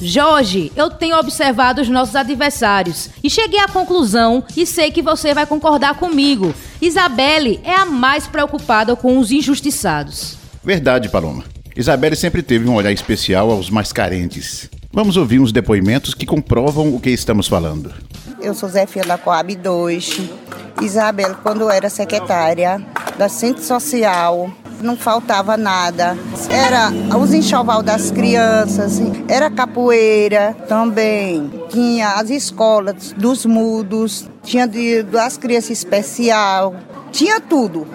Jorge, eu tenho observado os nossos adversários e cheguei à conclusão e sei que você vai concordar comigo. Isabelle é a mais preocupada com os injustiçados. Verdade, Paloma. Isabelle sempre teve um olhar especial aos mais carentes. Vamos ouvir uns depoimentos que comprovam o que estamos falando. Eu sou Zé Filha da Coab 2. Isabel, quando era secretária da Centro Social, não faltava nada. Era os enxoval das crianças, era capoeira também. Tinha as escolas dos mudos, tinha de, das crianças especial, tinha tudo.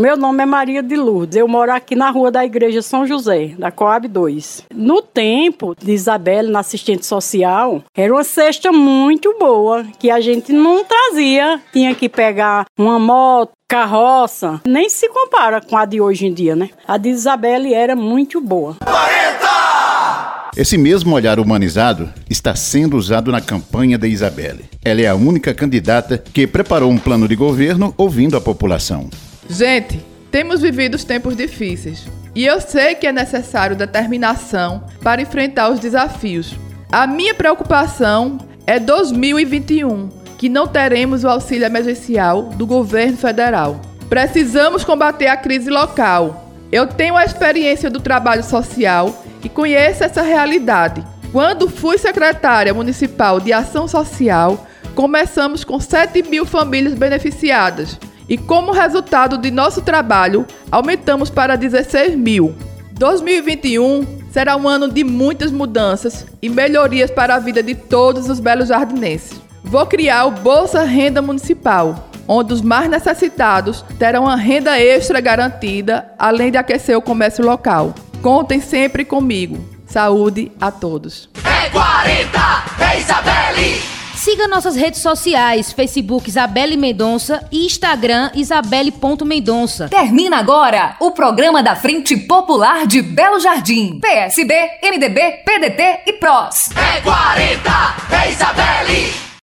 40! Meu nome é Maria de Lourdes. Eu moro aqui na rua da Igreja São José, da Coab 2. No tempo de Isabelle, na assistente social, era uma cesta muito boa, que a gente não trazia. Tinha que pegar uma moto, carroça. Nem se compara com a de hoje em dia, né? A de Isabelle era muito boa. 40! Esse mesmo olhar humanizado está sendo usado na campanha da Isabelle. Ela é a única candidata que preparou um plano de governo ouvindo a população. Gente, temos vivido tempos difíceis e eu sei que é necessário determinação para enfrentar os desafios. A minha preocupação é 2021, que não teremos o auxílio emergencial do governo federal. Precisamos combater a crise local. Eu tenho a experiência do trabalho social e conheço essa realidade. Quando fui secretária municipal de ação social, começamos com 7 mil famílias beneficiadas e como resultado de nosso trabalho, aumentamos para 16 mil. 2021 será um ano de muitas mudanças e melhorias para a vida de todos os belos jardinenses. Vou criar o Bolsa Renda Municipal, onde os mais necessitados terão uma renda extra garantida, além de aquecer o comércio local. Contem sempre comigo. Saúde a todos. É 40, é Isabelle! Siga nossas redes sociais, Facebook Isabelle Mendonça e Instagram isabelle.mendonça. Termina agora o programa da Frente Popular de Belo Jardim. PSB, MDB, PDT e PROS. É 40, é Isabelle!